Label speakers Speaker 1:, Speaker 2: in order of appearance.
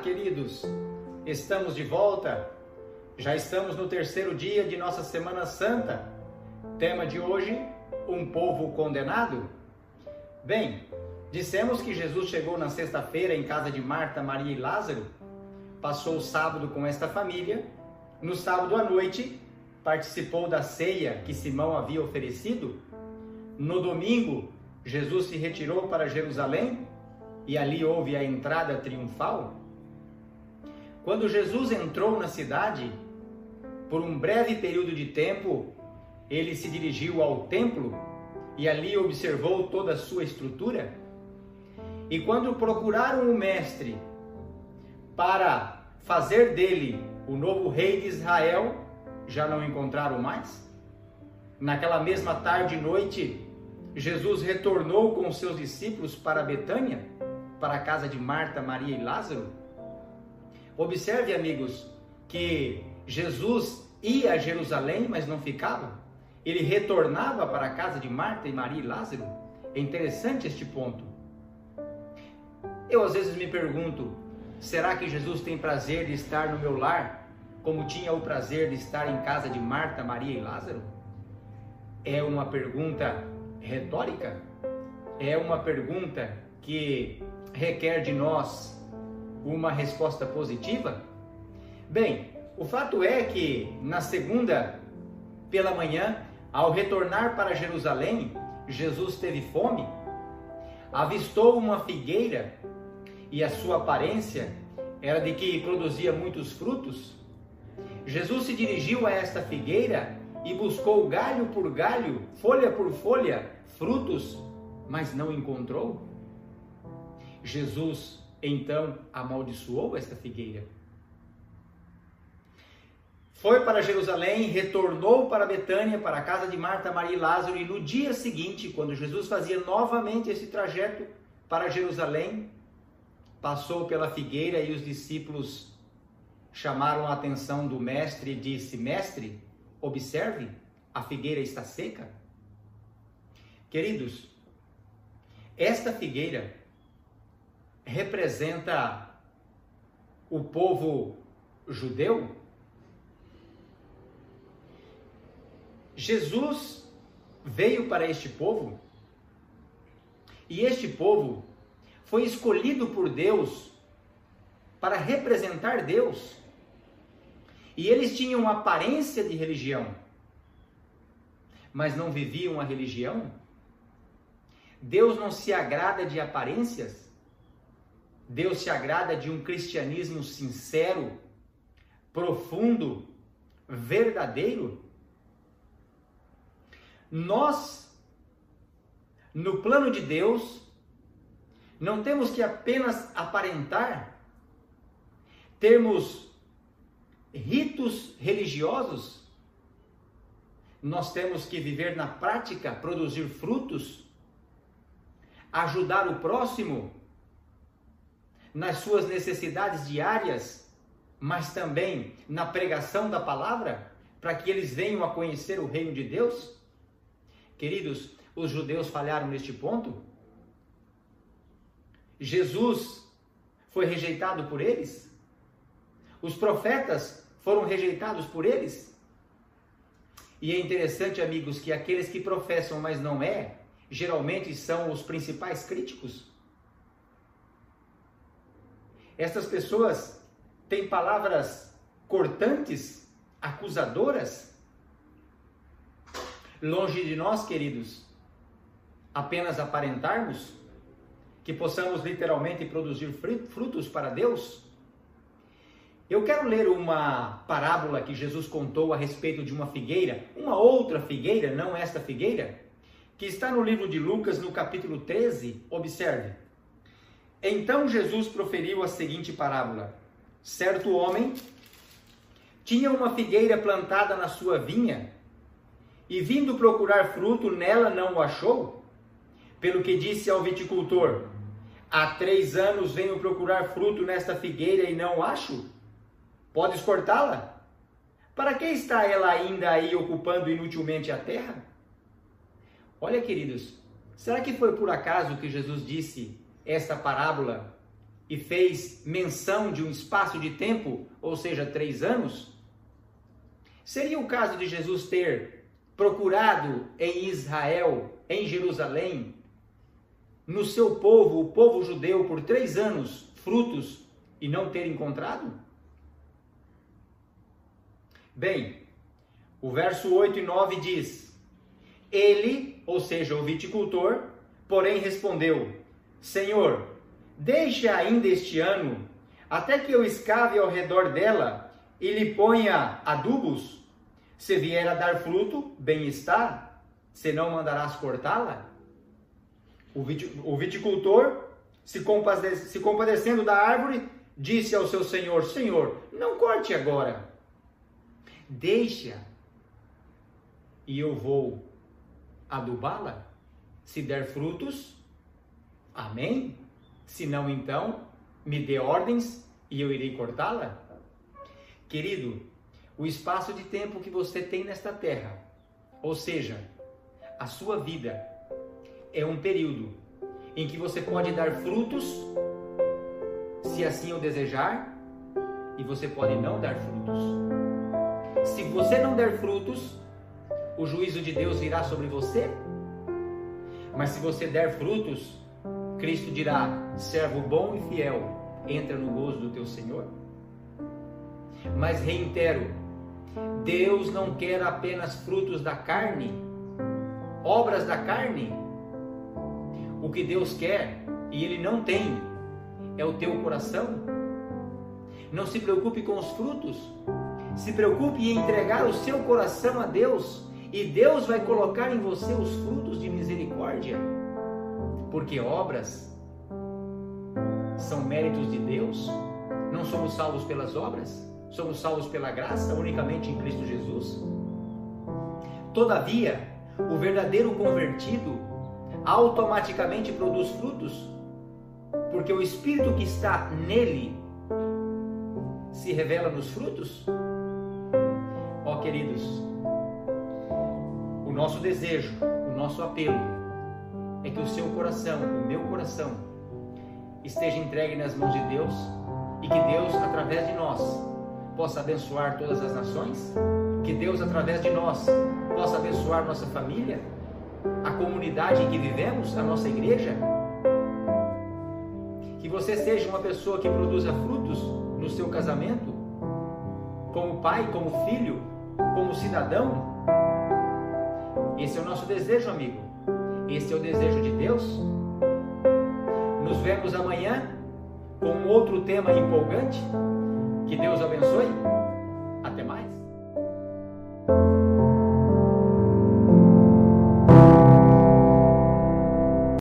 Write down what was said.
Speaker 1: queridos! Estamos de volta. Já estamos no terceiro dia de nossa Semana Santa. Tema de hoje: um povo condenado. Bem, dissemos que Jesus chegou na sexta-feira em casa de Marta, Maria e Lázaro, passou o sábado com esta família. No sábado à noite, participou da ceia que Simão havia oferecido. No domingo, Jesus se retirou para Jerusalém e ali houve a entrada triunfal? Quando Jesus entrou na cidade, por um breve período de tempo, ele se dirigiu ao templo e ali observou toda a sua estrutura. E quando procuraram o mestre para fazer dele o novo rei de Israel, já não encontraram mais? Naquela mesma tarde e noite, Jesus retornou com seus discípulos para Betânia para a casa de Marta, Maria e Lázaro? Observe, amigos, que Jesus ia a Jerusalém, mas não ficava. Ele retornava para a casa de Marta e Maria e Lázaro. É interessante este ponto. Eu às vezes me pergunto: será que Jesus tem prazer de estar no meu lar, como tinha o prazer de estar em casa de Marta, Maria e Lázaro? É uma pergunta retórica? É uma pergunta que requer de nós uma resposta positiva? Bem, o fato é que na segunda pela manhã, ao retornar para Jerusalém, Jesus teve fome, avistou uma figueira e a sua aparência era de que produzia muitos frutos. Jesus se dirigiu a esta figueira e buscou galho por galho, folha por folha, frutos, mas não encontrou. Jesus então amaldiçoou esta figueira. Foi para Jerusalém, retornou para Betânia, para a casa de Marta, Maria e Lázaro, e no dia seguinte, quando Jesus fazia novamente esse trajeto para Jerusalém, passou pela figueira e os discípulos chamaram a atenção do mestre e disse: Mestre, observe, a figueira está seca. Queridos, esta figueira representa o povo judeu? Jesus veio para este povo e este povo foi escolhido por Deus para representar Deus. E eles tinham aparência de religião, mas não viviam a religião. Deus não se agrada de aparências. Deus se agrada de um cristianismo sincero, profundo, verdadeiro. Nós, no plano de Deus, não temos que apenas aparentar, termos ritos religiosos, nós temos que viver na prática, produzir frutos, ajudar o próximo nas suas necessidades diárias, mas também na pregação da palavra, para que eles venham a conhecer o reino de Deus? Queridos, os judeus falharam neste ponto? Jesus foi rejeitado por eles? Os profetas foram rejeitados por eles? E é interessante, amigos, que aqueles que professam, mas não é, geralmente são os principais críticos. Essas pessoas têm palavras cortantes, acusadoras. Longe de nós, queridos, apenas aparentarmos que possamos literalmente produzir frutos para Deus. Eu quero ler uma parábola que Jesus contou a respeito de uma figueira, uma outra figueira, não esta figueira, que está no livro de Lucas, no capítulo 13. Observe. Então Jesus proferiu a seguinte parábola: Certo homem tinha uma figueira plantada na sua vinha e, vindo procurar fruto, nela não o achou. Pelo que disse ao viticultor: Há três anos venho procurar fruto nesta figueira e não acho. Podes cortá-la? Para que está ela ainda aí ocupando inutilmente a terra? Olha, queridos, será que foi por acaso que Jesus disse esta parábola e fez menção de um espaço de tempo, ou seja, três anos, seria o caso de Jesus ter procurado em Israel, em Jerusalém, no seu povo, o povo judeu, por três anos, frutos e não ter encontrado? Bem, o verso 8 e 9 diz: Ele, ou seja, o viticultor, porém respondeu: Senhor, deixe ainda este ano, até que eu escave ao redor dela e lhe ponha adubos. Se vier a dar fruto, bem está, senão mandarás cortá-la. O viticultor, se compadecendo da árvore, disse ao seu senhor: Senhor, não corte agora, deixa e eu vou adubá-la. Se der frutos, amém. Se não, então, me dê ordens e eu irei cortá-la. Querido, o espaço de tempo que você tem nesta terra, ou seja, a sua vida, é um período em que você pode dar frutos, se assim o desejar, e você pode não dar frutos. Se você não der frutos, o juízo de Deus virá sobre você. Mas se você der frutos, Cristo dirá: servo bom e fiel, entra no gozo do teu Senhor. Mas reitero, Deus não quer apenas frutos da carne, obras da carne. O que Deus quer e Ele não tem é o teu coração. Não se preocupe com os frutos, se preocupe em entregar o seu coração a Deus e Deus vai colocar em você os frutos de misericórdia, porque obras são méritos de Deus. Não somos salvos pelas obras, somos salvos pela graça unicamente em Cristo Jesus. Todavia, o verdadeiro convertido automaticamente produz frutos, porque o Espírito que está nele se revela nos frutos. Ó oh, queridos, o nosso desejo, o nosso apelo é que o seu coração, o meu coração, esteja entregue nas mãos de Deus e que Deus, através de nós, possa abençoar todas as nações, que Deus, através de nós, possa abençoar nossa família, a comunidade em que vivemos, a nossa igreja. Que você seja uma pessoa que produza frutos no seu casamento, como pai, como filho, como cidadão, esse é o nosso desejo, amigo. Esse é o desejo de Deus. Nos vemos amanhã com outro tema empolgante. Que Deus abençoe. Até mais.